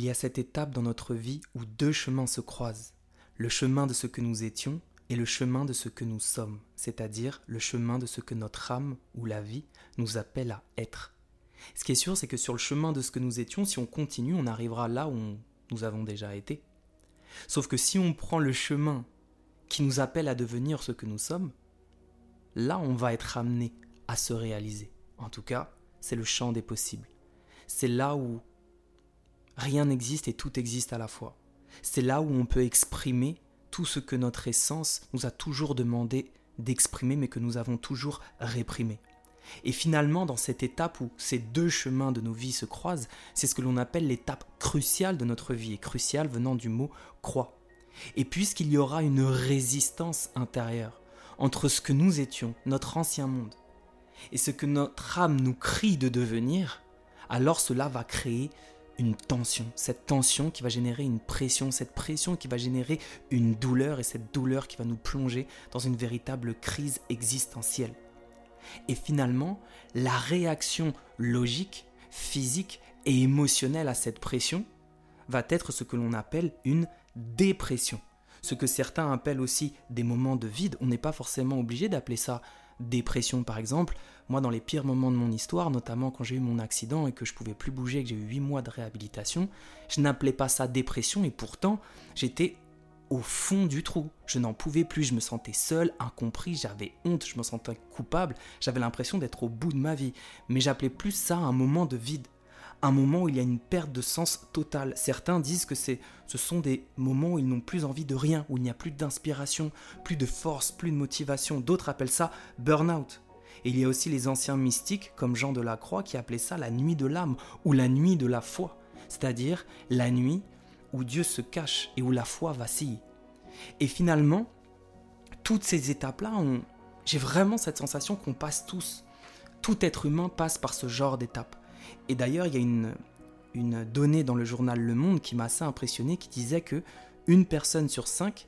Il y a cette étape dans notre vie où deux chemins se croisent, le chemin de ce que nous étions et le chemin de ce que nous sommes, c'est-à-dire le chemin de ce que notre âme ou la vie nous appelle à être. Ce qui est sûr, c'est que sur le chemin de ce que nous étions, si on continue, on arrivera là où nous avons déjà été. Sauf que si on prend le chemin qui nous appelle à devenir ce que nous sommes, là on va être amené à se réaliser. En tout cas, c'est le champ des possibles. C'est là où rien n'existe et tout existe à la fois. C'est là où on peut exprimer tout ce que notre essence nous a toujours demandé d'exprimer mais que nous avons toujours réprimé. Et finalement, dans cette étape où ces deux chemins de nos vies se croisent, c'est ce que l'on appelle l'étape cruciale de notre vie, et cruciale venant du mot croix. Et puisqu'il y aura une résistance intérieure entre ce que nous étions, notre ancien monde, et ce que notre âme nous crie de devenir, alors cela va créer une tension, cette tension qui va générer une pression, cette pression qui va générer une douleur et cette douleur qui va nous plonger dans une véritable crise existentielle. Et finalement, la réaction logique, physique et émotionnelle à cette pression va être ce que l'on appelle une dépression. Ce que certains appellent aussi des moments de vide. On n'est pas forcément obligé d'appeler ça dépression par exemple. Moi, dans les pires moments de mon histoire, notamment quand j'ai eu mon accident et que je pouvais plus bouger, que j'ai eu 8 mois de réhabilitation, je n'appelais pas ça dépression et pourtant, j'étais au fond du trou. Je n'en pouvais plus, je me sentais seul, incompris, j'avais honte, je me sentais coupable, j'avais l'impression d'être au bout de ma vie. Mais j'appelais plus ça un moment de vide, un moment où il y a une perte de sens totale. Certains disent que c'est, ce sont des moments où ils n'ont plus envie de rien, où il n'y a plus d'inspiration, plus de force, plus de motivation. D'autres appellent ça burn-out. Et il y a aussi les anciens mystiques, comme Jean de la Croix, qui appelaient ça la nuit de l'âme ou la nuit de la foi, c'est-à-dire la nuit où Dieu se cache et où la foi vacille. Et finalement, toutes ces étapes-là, j'ai vraiment cette sensation qu'on passe tous. Tout être humain passe par ce genre d'étapes. Et d'ailleurs, il y a une, donnée dans le journal Le Monde qui m'a assez impressionné qui disait que une personne sur cinq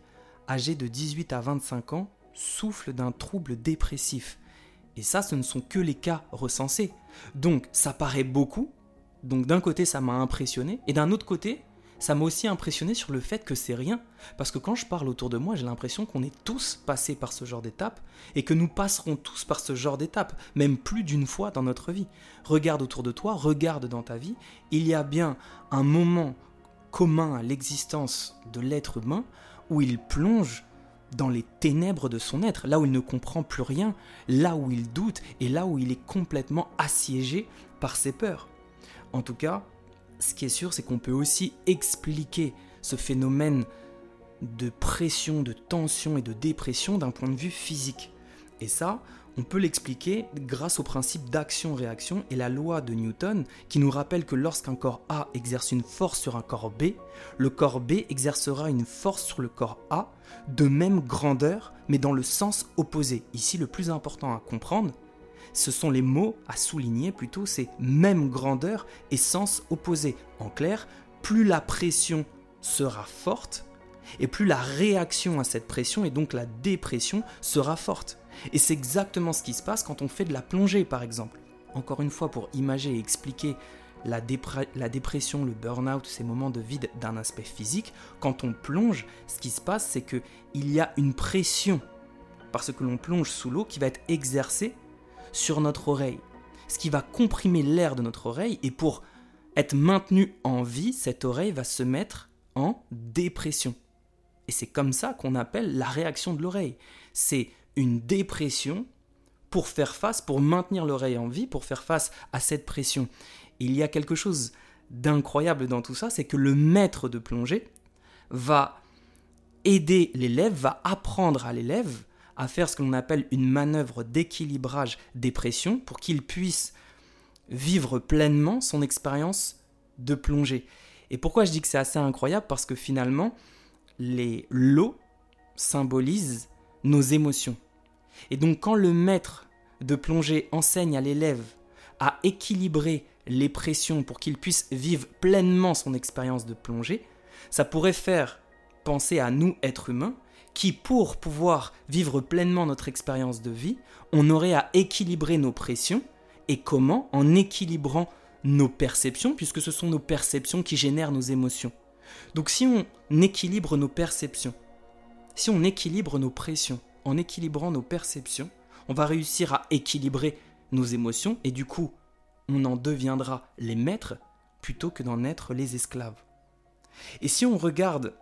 âgée de 18 à 25 ans souffle d'un trouble dépressif. Et ça, ce ne sont que les cas recensés. Donc, ça paraît beaucoup. Donc, d'un côté, ça m'a impressionné. Et d'un autre côté, ça m'a aussi impressionné sur le fait que c'est rien. Parce que quand je parle autour de moi, j'ai l'impression qu'on est tous passés par ce genre d'étape et que nous passerons tous par ce genre d'étape, même plus d'une fois dans notre vie. Regarde autour de toi, regarde dans ta vie, il y a bien un moment commun à l'existence de l'être humain où il plonge dans les ténèbres de son être, là où il ne comprend plus rien, là où il doute et là où il est complètement assiégé par ses peurs. En tout cas, ce qui est sûr, c'est qu'on peut aussi expliquer ce phénomène de pression, de tension et de dépression d'un point de vue physique. Et ça, on peut l'expliquer grâce au principe d'action-réaction et la loi de Newton qui nous rappelle que lorsqu'un corps A exerce une force sur un corps B, le corps B exercera une force sur le corps A de même grandeur mais dans le sens opposé. Ici, le plus important à comprendre, ce sont les mots à souligner plutôt, c'est même grandeur et sens opposé. En clair, plus la pression sera forte, et plus la réaction à cette pression et donc la dépression sera forte. Et c'est exactement ce qui se passe quand on fait de la plongée par exemple. Encore une fois, pour imager et expliquer la, la dépression, le burn-out, ces moments de vide d'un aspect physique, quand on plonge, ce qui se passe, c'est qu'il y a une pression, parce que l'on plonge sous l'eau, qui va être exercée sur notre oreille, ce qui va comprimer l'air de notre oreille et pour être maintenu en vie, cette oreille va se mettre en dépression. Et c'est comme ça qu'on appelle la réaction de l'oreille. C'est une dépression pour faire face, pour maintenir l'oreille en vie, pour faire face à cette pression. il y a quelque chose d'incroyable dans tout ça, c'est que le maître de plongée va aider l'élève, va apprendre à l'élève à faire ce que l'on appelle une manœuvre d'équilibrage des pressions pour qu'il puisse vivre pleinement son expérience de plongée. Et pourquoi je dis que c'est assez incroyable? Parce que finalement, les lots symbolisent nos émotions. Et donc quand le maître de plongée enseigne à l'élève à équilibrer les pressions pour qu'il puisse vivre pleinement son expérience de plongée, ça pourrait faire penser à nous, êtres humains, qui, pour pouvoir vivre pleinement notre expérience de vie, on aurait à équilibrer nos pressions. Et comment En équilibrant nos perceptions, puisque ce sont nos perceptions qui génèrent nos émotions. Donc si on équilibre nos perceptions, si on équilibre nos pressions, en équilibrant nos perceptions, on va réussir à équilibrer nos émotions et du coup, on en deviendra les maîtres plutôt que d'en être les esclaves. Et si on regarde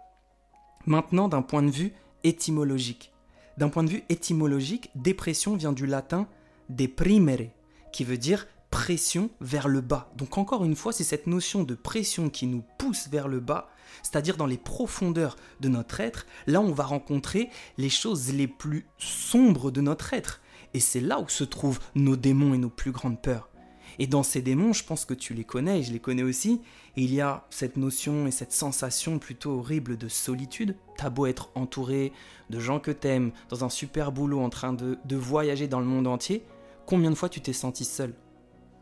maintenant d'un point de vue étymologique, d'un point de vue étymologique, dépression vient du latin deprimere, qui veut dire pression vers le bas. Donc encore une fois, c'est cette notion de pression qui nous pousse vers le bas, c'est-à-dire dans les profondeurs de notre être, là on va rencontrer les choses les plus sombres de notre être. Et c'est là où se trouvent nos démons et nos plus grandes peurs. Et dans ces démons, je pense que tu les connais et je les connais aussi, il y a cette notion et cette sensation plutôt horrible de solitude. T'as beau être entouré de gens que t'aimes, dans un super boulot, en train de, de voyager dans le monde entier, combien de fois tu t'es senti seul?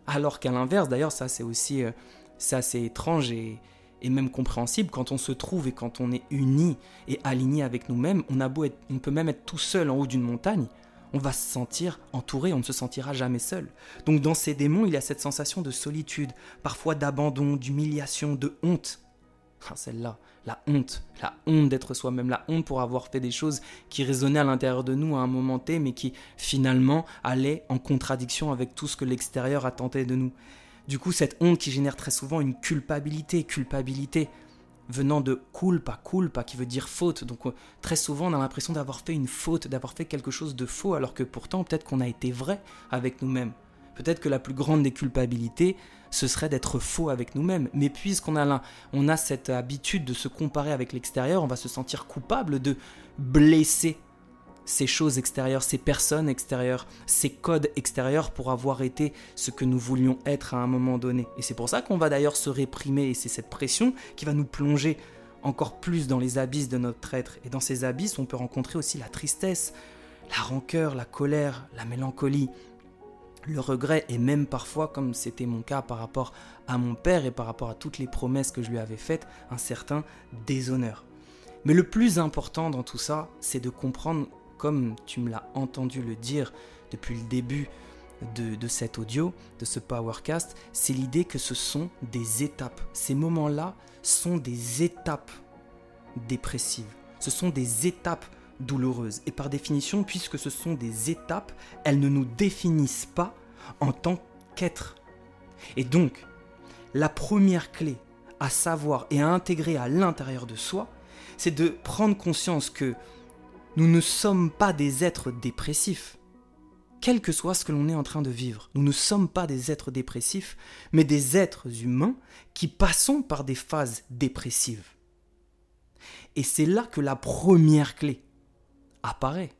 Alors qu'à l'inverse, d'ailleurs, ça c'est aussi euh, assez étrange et, même compréhensible quand on se trouve et quand on est uni et aligné avec nous-mêmes. On on peut même être tout seul en haut d'une montagne, on va se sentir entouré, on ne se sentira jamais seul. Donc dans ces démons, il y a cette sensation de solitude, parfois d'abandon, d'humiliation, de honte. Ah, celle-là, la honte, la honte d'être soi-même, la honte pour avoir fait des choses qui résonnaient à l'intérieur de nous à un moment T, mais qui finalement allaient en contradiction avec tout ce que l'extérieur a tenté de nous. Du coup, cette honte qui génère très souvent une culpabilité, culpabilité venant de culpa, culpa qui veut dire faute. Donc euh, très souvent on a l'impression d'avoir fait une faute, d'avoir fait quelque chose de faux, alors que pourtant peut-être qu'on a été vrai avec nous-mêmes. Peut-être que la plus grande des culpabilités, ce serait d'être faux avec nous-mêmes. Mais puisqu'on a, on a cette habitude de se comparer avec l'extérieur, on va se sentir coupable de blesser ces choses extérieures, ces personnes extérieures, ces codes extérieurs pour avoir été ce que nous voulions être à un moment donné. Et c'est pour ça qu'on va d'ailleurs se réprimer, et c'est cette pression qui va nous plonger encore plus dans les abysses de notre être. Et dans ces abysses, on peut rencontrer aussi la tristesse, la rancœur, la colère, la mélancolie, le regret et même parfois, comme c'était mon cas par rapport à mon père et par rapport à toutes les promesses que je lui avais faites, un certain déshonneur. Mais le plus important dans tout ça, c'est de comprendre, comme tu me l'as entendu le dire depuis le début de, de cet audio, de ce Powercast, c'est l'idée que ce sont des étapes. Ces moments-là sont des étapes dépressives. Ce sont des étapes douloureuse. Et par définition, puisque ce sont des étapes, elles ne nous définissent pas en tant qu'être. Et donc, la première clé à savoir et à intégrer à l'intérieur de soi, c'est de prendre conscience que nous ne sommes pas des êtres dépressifs. Quel que soit ce que l'on est en train de vivre, nous ne sommes pas des êtres dépressifs, mais des êtres humains qui passons par des phases dépressives. Et c'est là que la première clé apparaît.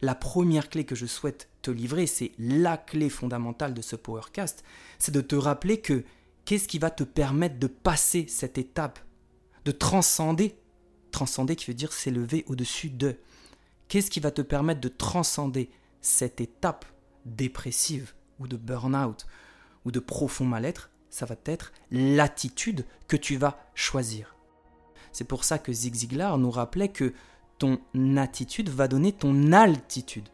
La première clé que je souhaite te livrer, c'est la clé fondamentale de ce Powercast, c'est de te rappeler que qu'est-ce qui va te permettre de passer cette étape, de transcender, transcender qui veut dire s'élever au-dessus de, qu'est-ce qui va te permettre de transcender cette étape dépressive ou de burn-out ou de profond mal-être, ça va être l'attitude que tu vas choisir. C'est pour ça que Zig Ziglar nous rappelait que ton attitude va donner ton altitude.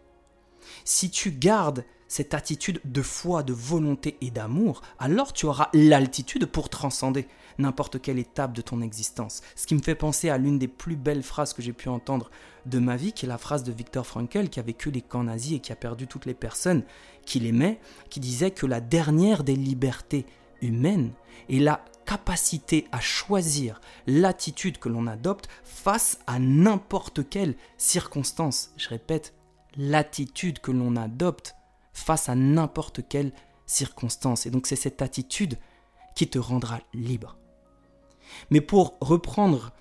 Si tu gardes cette attitude de foi, de volonté et d'amour, alors tu auras l'altitude pour transcender n'importe quelle étape de ton existence. Ce qui me fait penser à l'une des plus belles phrases que j'ai pu entendre de ma vie, qui est la phrase de Viktor Frankl, qui a vécu les camps nazis et qui a perdu toutes les personnes qu'il aimait, qui disait que la dernière des libertés humaines est la capacité à choisir l'attitude que l'on adopte face à n'importe quelle circonstance. Je répète, l'attitude que l'on adopte face à n'importe quelle circonstance. Et donc c'est cette attitude qui te rendra libre. Mais pour reprendre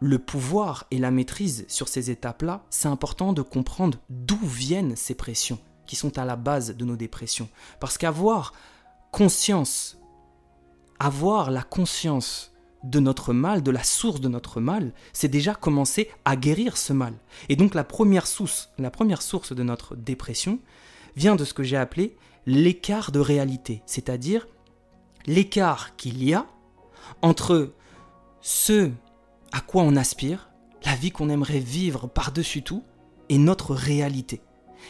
le pouvoir et la maîtrise sur ces étapes-là, c'est important de comprendre d'où viennent ces pressions qui sont à la base de nos dépressions. Parce qu'avoir conscience avoir la conscience de notre mal, de la source de notre mal, c'est déjà commencer à guérir ce mal. Et donc la première source, la première source de notre dépression vient de ce que j'ai appelé l'écart de réalité, c'est-à-dire l'écart qu'il y a entre ce à quoi on aspire, la vie qu'on aimerait vivre par-dessus tout, et notre réalité.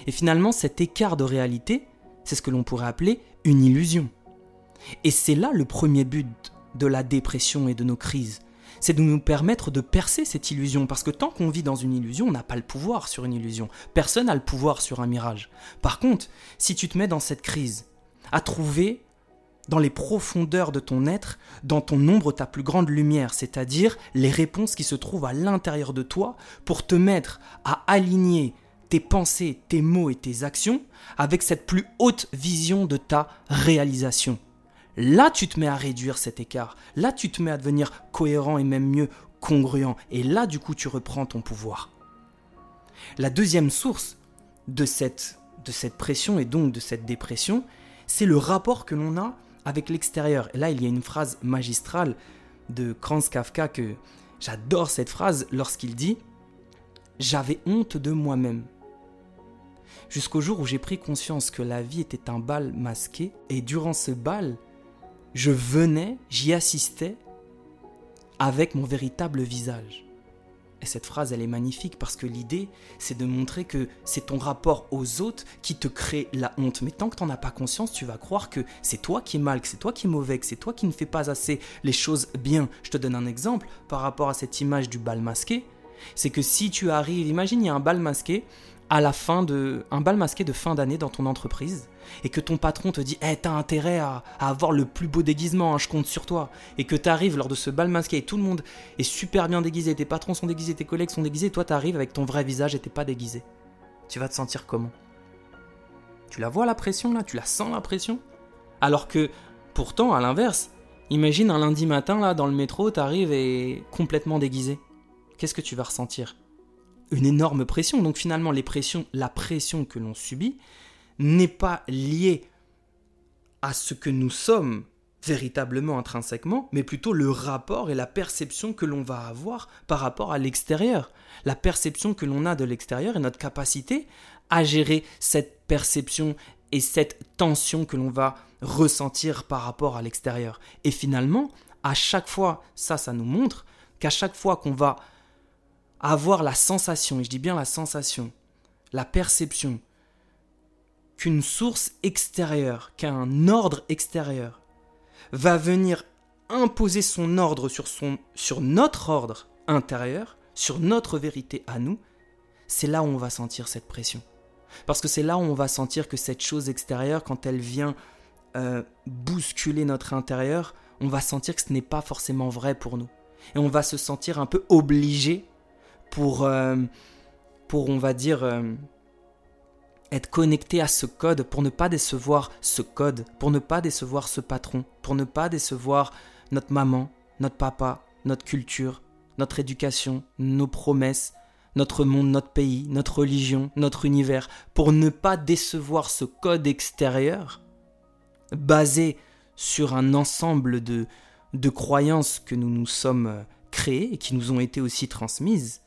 Et finalement, cet écart de réalité, c'est ce que l'on pourrait appeler une illusion. Et c'est là le premier but de la dépression et de nos crises. C'est de nous permettre de percer cette illusion. Parce que tant qu'on vit dans une illusion, on n'a pas le pouvoir sur une illusion. Personne n'a le pouvoir sur un mirage. Par contre, si tu te mets dans cette crise, à trouver dans les profondeurs de ton être, dans ton ombre, ta plus grande lumière, c'est-à-dire les réponses qui se trouvent à l'intérieur de toi pour te mettre à aligner tes pensées, tes mots et tes actions avec cette plus haute vision de ta réalisation. Là, tu te mets à réduire cet écart. Là, tu te mets à devenir cohérent et même mieux congruent. Et là, du coup, tu reprends ton pouvoir. La deuxième source de cette, de cette pression et donc de cette dépression, c'est le rapport que l'on a avec l'extérieur. Et là, il y a une phrase magistrale de Franz Kafka que j'adore cette phrase lorsqu'il dit J'avais honte de moi-même jusqu'au jour où j'ai pris conscience que la vie était un bal masqué, et durant ce bal, je venais, j'y assistais avec mon véritable visage. Et cette phrase, elle est magnifique parce que l'idée, c'est de montrer que c'est ton rapport aux autres qui te crée la honte. Mais tant que tu n'en as pas conscience, tu vas croire que c'est toi qui es mal, que c'est toi qui es mauvais, que c'est toi qui ne fais pas assez les choses bien. Je te donne un exemple par rapport à cette image du bal masqué. C'est que si tu arrives, imagine, il y a un bal masqué à la fin de un bal masqué de fin d'année dans ton entreprise et que ton patron te dit hey, t'as intérêt à, avoir le plus beau déguisement, hein, je compte sur toi, et que t'arrives lors de ce bal masqué et tout le monde est super bien déguisé, tes patrons sont déguisés, tes collègues sont déguisés, et toi t'arrives avec ton vrai visage et t'es pas déguisé. Tu vas te sentir comment? Tu la vois la pression là? Tu la sens la pression? Alors que, pourtant, à l'inverse, imagine un lundi matin là dans le métro, t'arrives et complètement déguisé. Qu'est-ce que tu vas ressentir? Une énorme pression. Donc finalement, les pressions, la pression que l'on subit n'est pas liée à ce que nous sommes véritablement intrinsèquement, mais plutôt le rapport et la perception que l'on va avoir par rapport à l'extérieur. La perception que l'on a de l'extérieur et notre capacité à gérer cette perception et cette tension que l'on va ressentir par rapport à l'extérieur. Et finalement, à chaque fois, ça, ça nous montre qu'à chaque fois qu'on va avoir la sensation, et je dis bien la sensation, la perception, qu'une source extérieure, qu'un ordre extérieur va venir imposer son ordre sur, son, sur notre ordre intérieur, sur notre vérité à nous, c'est là où on va sentir cette pression. Parce que c'est là où on va sentir que cette chose extérieure, quand elle vient euh, bousculer notre intérieur, on va sentir que ce n'est pas forcément vrai pour nous. Et on va se sentir un peu obligé pour, euh, pour on va dire, euh, être connecté à ce code, pour ne pas décevoir ce code, pour ne pas décevoir ce patron, pour ne pas décevoir notre maman, notre papa, notre culture, notre éducation, nos promesses, notre monde, notre pays, notre religion, notre univers, pour ne pas décevoir ce code extérieur, basé sur un ensemble de, de croyances que nous nous sommes euh, créées et qui nous ont été aussi transmises,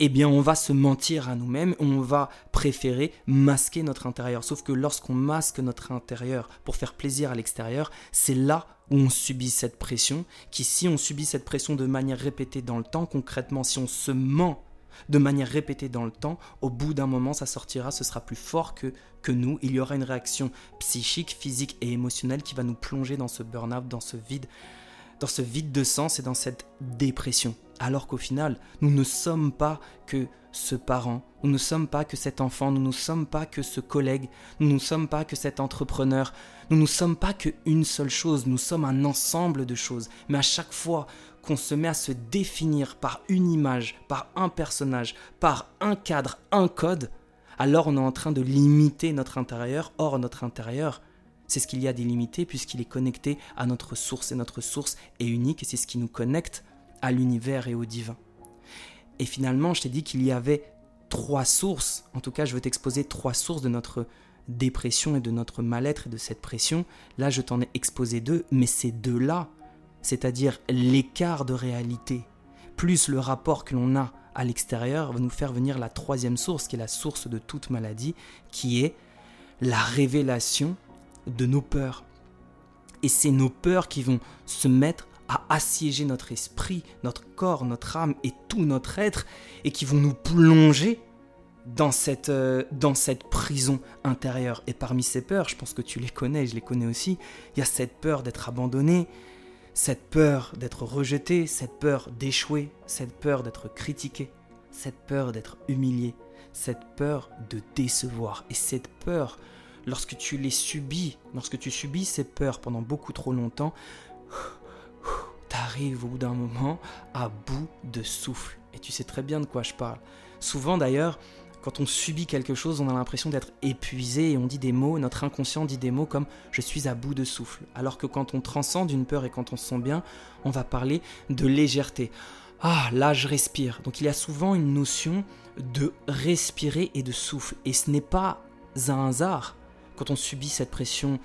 eh bien on va se mentir à nous-mêmes, on va préférer masquer notre intérieur. Sauf que lorsqu'on masque notre intérieur pour faire plaisir à l'extérieur, c'est là où on subit cette pression, qui si on subit cette pression de manière répétée dans le temps, concrètement si on se ment de manière répétée dans le temps, au bout d'un moment ça sortira, ce sera plus fort que, que nous, il y aura une réaction psychique, physique et émotionnelle qui va nous plonger dans ce burn-out, dans ce vide, dans ce vide de sens et dans cette dépression alors qu'au final, nous ne sommes pas que ce parent, nous ne sommes pas que cet enfant, nous ne sommes pas que ce collègue, nous ne sommes pas que cet entrepreneur, nous ne sommes pas qu'une seule chose, nous sommes un ensemble de choses. Mais à chaque fois qu'on se met à se définir par une image, par un personnage, par un cadre, un code, alors on est en train de limiter notre intérieur. Or, notre intérieur, c'est ce qu'il y a d'illimité puisqu'il est connecté à notre source. Et notre source est unique et c'est ce qui nous connecte à l'univers et au divin. Et finalement, je t'ai dit qu'il y avait trois sources, en tout cas je veux t'exposer trois sources de notre dépression et de notre mal-être et de cette pression. Là, je t'en ai exposé deux, mais ces deux-là, c'est-à-dire l'écart de réalité, plus le rapport que l'on a à l'extérieur, va nous faire venir la troisième source, qui est la source de toute maladie, qui est la révélation de nos peurs. Et c'est nos peurs qui vont se mettre à assiéger notre esprit, notre corps, notre âme et tout notre être, et qui vont nous plonger dans cette, euh, dans cette prison intérieure. Et parmi ces peurs, je pense que tu les connais, je les connais aussi, il y a cette peur d'être abandonné, cette peur d'être rejeté, cette peur d'échouer, cette peur d'être critiqué, cette peur d'être humilié, cette peur de décevoir. Et cette peur, lorsque tu les subis, lorsque tu subis ces peurs pendant beaucoup trop longtemps, t'arrives au bout d'un moment à bout de souffle. Et tu sais très bien de quoi je parle. Souvent d'ailleurs, quand on subit quelque chose, on a l'impression d'être épuisé et on dit des mots, notre inconscient dit des mots comme je suis à bout de souffle. Alors que quand on transcende une peur et quand on se sent bien, on va parler de légèreté. Ah, là je respire. Donc il y a souvent une notion de respirer et de souffle. Et ce n'est pas un hasard quand on subit cette pression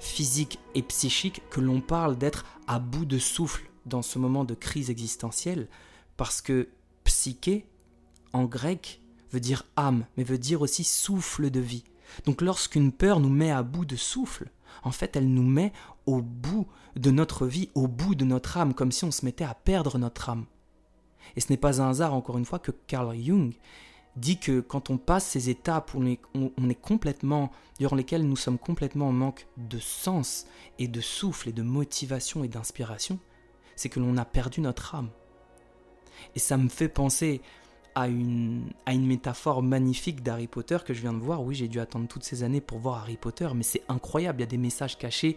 physique et psychique que l'on parle d'être à bout de souffle dans ce moment de crise existentielle. Parce que psyché, en grec, veut dire âme, mais veut dire aussi souffle de vie. Donc lorsqu'une peur nous met à bout de souffle, en fait elle nous met au bout de notre vie, au bout de notre âme, comme si on se mettait à perdre notre âme. Et ce n'est pas un hasard, encore une fois, que Carl Jung dit que quand on passe ces étapes où on est, complètement, durant lesquelles nous sommes complètement en manque de sens et de souffle et de motivation et d'inspiration, c'est que l'on a perdu notre âme. Et ça me fait penser à une, à une métaphore magnifique d'Harry Potter que je viens de voir. Oui, j'ai dû attendre toutes ces années pour voir Harry Potter, mais c'est incroyable, il y a des messages cachés,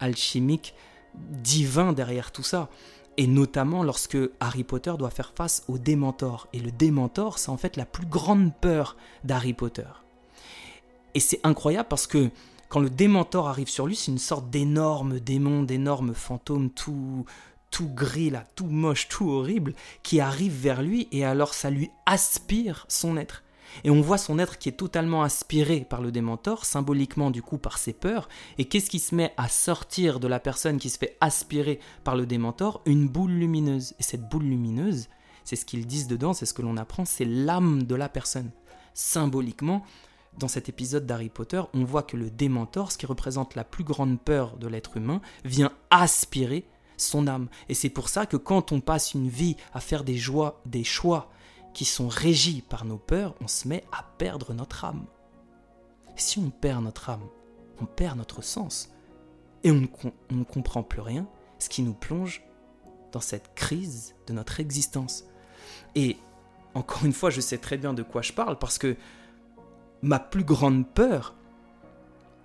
alchimiques, divins derrière tout ça. Et notamment lorsque Harry Potter doit faire face au Démentor. Et le Démentor, c'est en fait la plus grande peur d'Harry Potter. Et c'est incroyable parce que quand le Démentor arrive sur lui, c'est une sorte d'énorme démon, d'énorme fantôme tout, tout gris là, tout moche, tout horrible, qui arrive vers lui et alors ça lui aspire son être. Et on voit son être qui est totalement aspiré par le démentor, symboliquement du coup par ses peurs. Et qu'est-ce qui se met à sortir de la personne qui se fait aspirer par le démentor Une boule lumineuse. Et cette boule lumineuse, c'est ce qu'ils disent dedans, c'est ce que l'on apprend, c'est l'âme de la personne. Symboliquement, dans cet épisode d'Harry Potter, on voit que le démentor, ce qui représente la plus grande peur de l'être humain, vient aspirer son âme. Et c'est pour ça que quand on passe une vie à faire des joies, des choix qui sont régis par nos peurs, on se met à perdre notre âme. si on perd notre âme, on perd notre sens. Et on ne, comprend plus rien, ce qui nous plonge dans cette crise de notre existence. Et encore une fois, je sais très bien de quoi je parle parce que ma plus grande peur,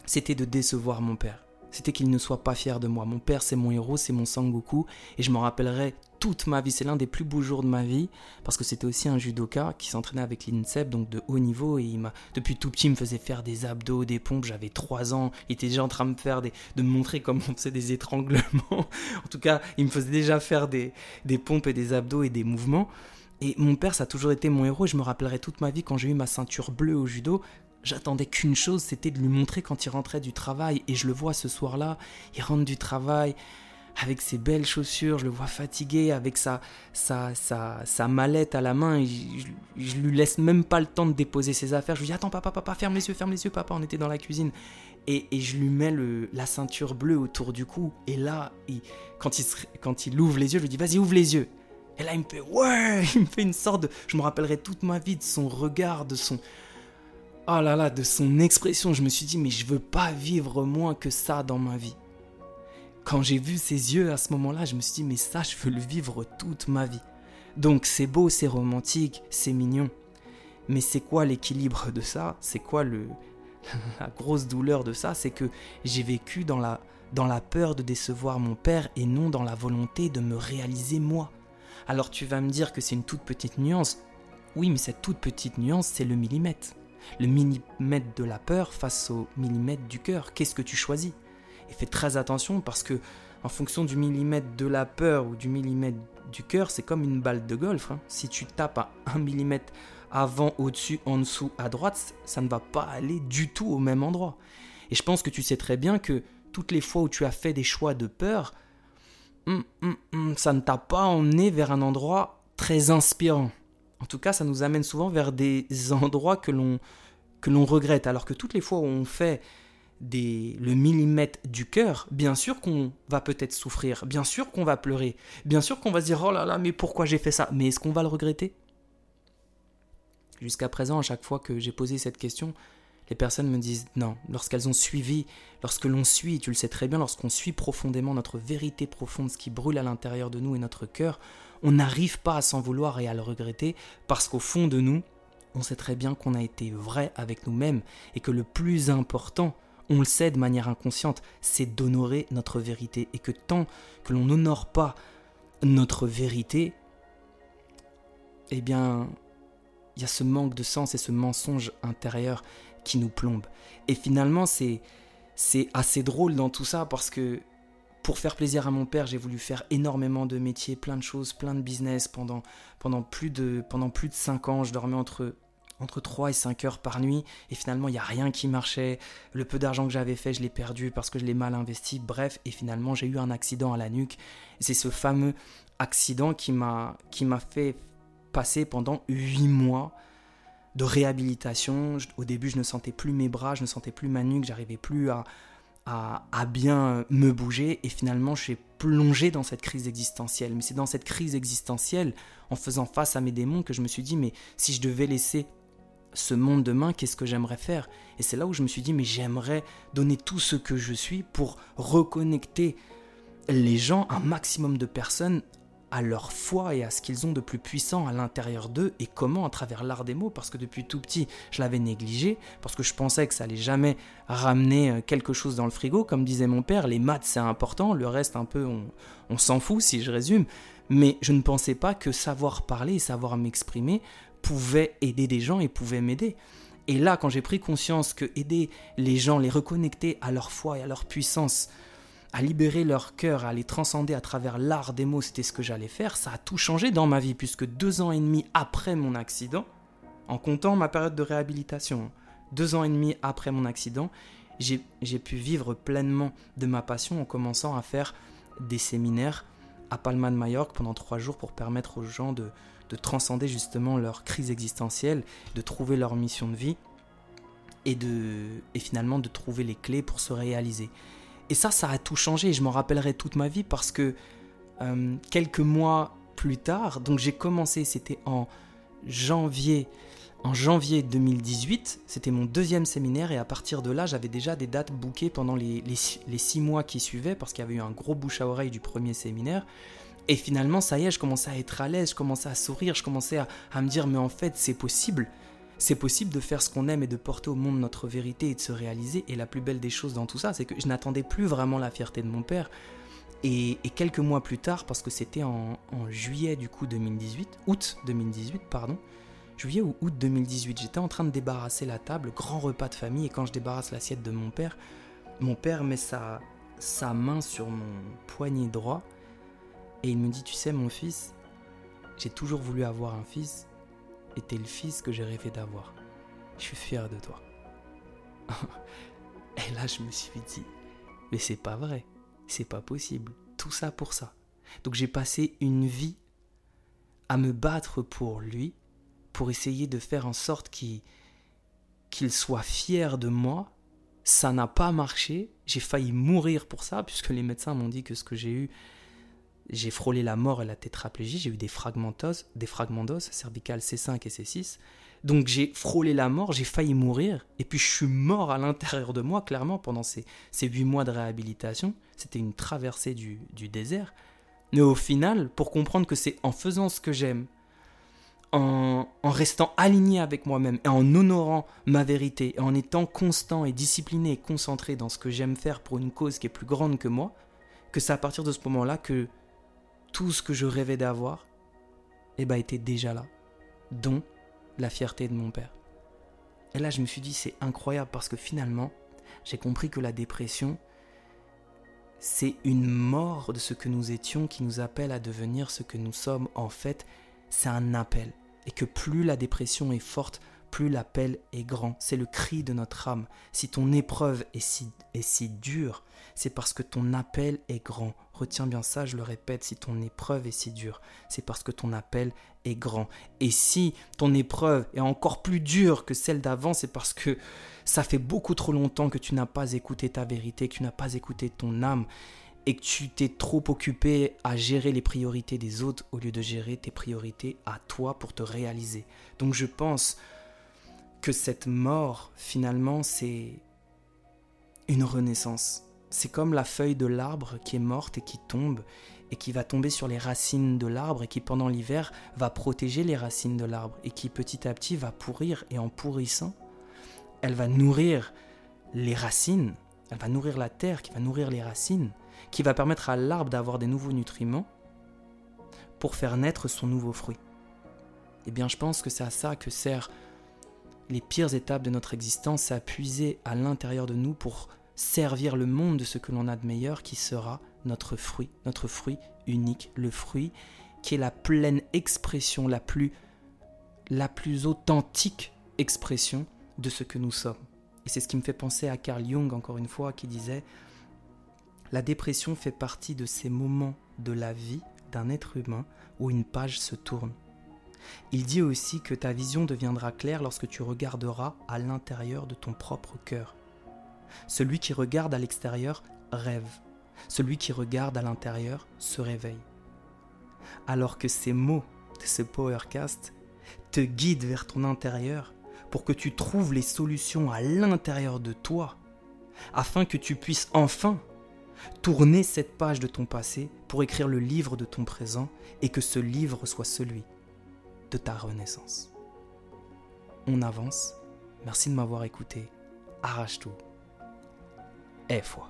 c'était de décevoir mon père c'était qu'il ne soit pas fier de moi. Mon père, c'est mon héros, c'est mon Sangoku, et je m'en rappellerai toute ma vie. C'est l'un des plus beaux jours de ma vie, parce que c'était aussi un judoka qui s'entraînait avec l'INSEP, donc de haut niveau, et il m'a, depuis tout petit, il me faisait faire des abdos, des pompes. J'avais 3 ans, il était déjà en train de me faire de me montrer comment on faisait des étranglements. en tout cas, il me faisait déjà faire des, des pompes et des abdos et des mouvements. Et mon père, ça a toujours été mon héros. Et je me rappellerai toute ma vie quand j'ai eu ma ceinture bleue au judo j'attendais qu'une chose, c'était de lui montrer quand il rentrait du travail. Et je le vois ce soir-là, il rentre du travail avec ses belles chaussures, je le vois fatigué avec sa, sa, sa, sa mallette à la main. Et je, lui laisse même pas le temps de déposer ses affaires. Je lui dis Attends, papa, papa, ferme les yeux, ferme les yeux, papa. On était dans la cuisine. Et, et je lui mets le, la ceinture bleue autour du cou. Et là, quand, il, quand il ouvre les yeux, je lui dis Vas-y, ouvre les yeux. Et là, il me fait Ouais Il me fait une sorte de. Je me rappellerai toute ma vie de son regard, de son oh là là, de son expression, je me suis dit, mais je veux pas vivre moins que ça dans ma vie. Quand j'ai vu ses yeux à ce moment-là, je me suis dit, mais ça, je veux le vivre toute ma vie. Donc c'est beau, c'est romantique, c'est mignon. Mais c'est quoi l'équilibre de ça? C'est quoi le, la grosse douleur de ça? C'est que j'ai vécu dans la, dans la peur de décevoir mon père et non dans la volonté de me réaliser moi. Alors tu vas me dire que c'est une toute petite nuance. Oui, mais cette toute petite nuance, c'est le millimètre le millimètre de la peur face au millimètre du cœur. Qu'est-ce que tu choisis? Et fais très attention parce que en fonction du millimètre de la peur ou du millimètre du cœur, c'est comme une balle de golf. Hein. Si tu tapes à un millimètre avant, au-dessus, en dessous, à droite, ça ne va pas aller du tout au même endroit. Et je pense que tu sais très bien que toutes les fois où tu as fait des choix de peur, hum, hum, hum, ça ne t'a pas emmené vers un endroit très inspirant. En tout cas, ça nous amène souvent vers des endroits que l'on que l'on regrette, alors que toutes les fois où on fait des, le millimètre du cœur, bien sûr qu'on va peut-être souffrir, bien sûr qu'on va pleurer, bien sûr qu'on va se dire oh là là, mais pourquoi j'ai fait ça? Mais est-ce qu'on va le regretter? Jusqu'à présent, à chaque fois que j'ai posé cette question, les personnes me disent non. Lorsqu'elles ont suivi, lorsque l'on suit, tu le sais très bien, lorsqu'on suit profondément notre vérité profonde, ce qui brûle à l'intérieur de nous et notre cœur, on n'arrive pas à s'en vouloir et à le regretter parce qu'au fond de nous, on sait très bien qu'on a été vrai avec nous-mêmes et que le plus important, on le sait de manière inconsciente, c'est d'honorer notre vérité et que tant que l'on n'honore pas notre vérité, eh bien, il y a ce manque de sens et ce mensonge intérieur qui nous plombe. Et finalement, c'est c'est assez drôle dans tout ça parce que pour faire plaisir à mon père, j'ai voulu faire énormément de métiers, plein de choses, plein de business pendant, pendant, plus, de, pendant plus de 5 ans. Je dormais entre, entre 3 et 5 heures par nuit et finalement, il n'y a rien qui marchait. Le peu d'argent que j'avais fait, je l'ai perdu parce que je l'ai mal investi. Bref, et finalement, j'ai eu un accident à la nuque. C'est ce fameux accident qui m'a fait passer pendant 8 mois de réhabilitation. Au début, je ne sentais plus mes bras, je ne sentais plus ma nuque, j'arrivais plus à, à, bien me bouger. Et finalement, je suis plongé dans cette crise existentielle. Mais c'est dans cette crise existentielle, en faisant face à mes démons, que je me suis dit, mais si je devais laisser ce monde demain, qu'est-ce que j'aimerais faire? Et c'est là où je me suis dit, mais j'aimerais donner tout ce que je suis pour reconnecter les gens, un maximum de personnes à leur foi et à ce qu'ils ont de plus puissant à l'intérieur d'eux et comment à travers l'art des mots parce que depuis tout petit je l'avais négligé parce que je pensais que ça allait jamais ramener euh, quelque chose dans le frigo. Comme disait mon père les maths c'est important le reste un peu on, s'en fout si je résume. Mais je ne pensais pas que savoir parler et savoir m'exprimer pouvait aider des gens et pouvait m'aider. Et là quand j'ai pris conscience que aider les gens les reconnecter à leur foi et à leur puissance à libérer leur cœur, à les transcender à travers l'art des mots, c'était ce que j'allais faire, ça a tout changé dans ma vie, puisque deux ans et demi après mon accident, en comptant ma période de réhabilitation, deux ans et demi après mon accident, j'ai pu vivre pleinement de ma passion en commençant à faire des séminaires à Palma de Majorque pendant trois jours pour permettre aux gens de, de transcender justement leur crise existentielle, de trouver leur mission de vie et, de, et finalement de trouver les clés pour se réaliser. Et ça, ça a tout changé. Je m'en rappellerai toute ma vie parce que euh, quelques mois plus tard, donc j'ai commencé, c'était en janvier, en janvier 2018, c'était mon deuxième séminaire et à partir de là, j'avais déjà des dates bouquées pendant les, six mois qui suivaient parce qu'il y avait eu un gros bouche à oreille du premier séminaire. Et finalement, ça y est, je commençais à être à l'aise, je commençais à sourire, je commençais à me dire, mais en fait, c'est possible c'est possible de faire ce qu'on aime et de porter au monde notre vérité et de se réaliser. Et la plus belle des choses dans tout ça, c'est que je n'attendais plus vraiment la fierté de mon père. Et, quelques mois plus tard, parce que c'était en, juillet du coup 2018, août 2018, pardon, juillet ou août 2018, j'étais en train de débarrasser la table, grand repas de famille, et quand je débarrasse l'assiette de mon père, mon père met sa, sa main sur mon poignet droit et il me dit, tu sais mon fils, j'ai toujours voulu avoir un fils, était le fils que j'ai rêvé d'avoir. Je suis fier de toi. Et là, je me suis dit, mais c'est pas vrai, c'est pas possible. Tout ça pour ça. Donc j'ai passé une vie à me battre pour lui, pour essayer de faire en sorte qu'il qu'il soit fier de moi. Ça n'a pas marché. J'ai failli mourir pour ça, puisque les médecins m'ont dit que ce que j'ai eu, j'ai frôlé la mort et la tétraplégie, j'ai eu des fragments d'os, des fragments d'os cervicales C5 et C6. Donc j'ai frôlé la mort, j'ai failli mourir, et puis je suis mort à l'intérieur de moi, clairement, pendant ces, huit mois de réhabilitation. C'était une traversée du, désert. Mais au final, pour comprendre que c'est en faisant ce que j'aime, en, en, restant aligné avec moi-même et en honorant ma vérité, et en étant constant et discipliné et concentré dans ce que j'aime faire pour une cause qui est plus grande que moi, que c'est à partir de ce moment-là que tout ce que je rêvais d'avoir, eh ben, était déjà là, dont la fierté de mon père. Et là, je me suis dit, c'est incroyable parce que finalement, j'ai compris que la dépression, c'est une mort de ce que nous étions qui nous appelle à devenir ce que nous sommes. En fait, c'est un appel. Et que plus la dépression est forte, plus l'appel est grand. C'est le cri de notre âme. Si ton épreuve est si, est si dure, c'est parce que ton appel est grand. Retiens bien ça, je le répète, si ton épreuve est si dure, c'est parce que ton appel est grand. Et si ton épreuve est encore plus dure que celle d'avant, c'est parce que ça fait beaucoup trop longtemps que tu n'as pas écouté ta vérité, que tu n'as pas écouté ton âme. et que tu t'es trop occupé à gérer les priorités des autres au lieu de gérer tes priorités à toi pour te réaliser. Donc je pense que cette mort, finalement, c'est une renaissance. C'est comme la feuille de l'arbre qui est morte et qui tombe et qui va tomber sur les racines de l'arbre et qui pendant l'hiver va protéger les racines de l'arbre et qui petit à petit va pourrir et en pourrissant, elle va nourrir les racines, elle va nourrir la terre qui va nourrir les racines, qui va permettre à l'arbre d'avoir des nouveaux nutriments pour faire naître son nouveau fruit. Eh bien je pense que c'est à ça que sert les pires étapes de notre existence, à puiser à l'intérieur de nous pour servir le monde de ce que l'on a de meilleur qui sera notre fruit, notre fruit unique, le fruit qui est la pleine expression, la plus, la plus authentique expression de ce que nous sommes. Et c'est ce qui me fait penser à Carl Jung, encore une fois, qui disait La dépression fait partie de ces moments de la vie d'un être humain où une page se tourne. Il dit aussi que ta vision deviendra claire lorsque tu regarderas à l'intérieur de ton propre cœur. Celui qui regarde à l'extérieur rêve. Celui qui regarde à l'intérieur se réveille. Alors que ces mots de ce Powercast te guident vers ton intérieur pour que tu trouves les solutions à l'intérieur de toi, afin que tu puisses enfin tourner cette page de ton passé pour écrire le livre de ton présent et que ce livre soit celui de ta renaissance. On avance. Merci de m'avoir écouté. Arrache tout. Et foi.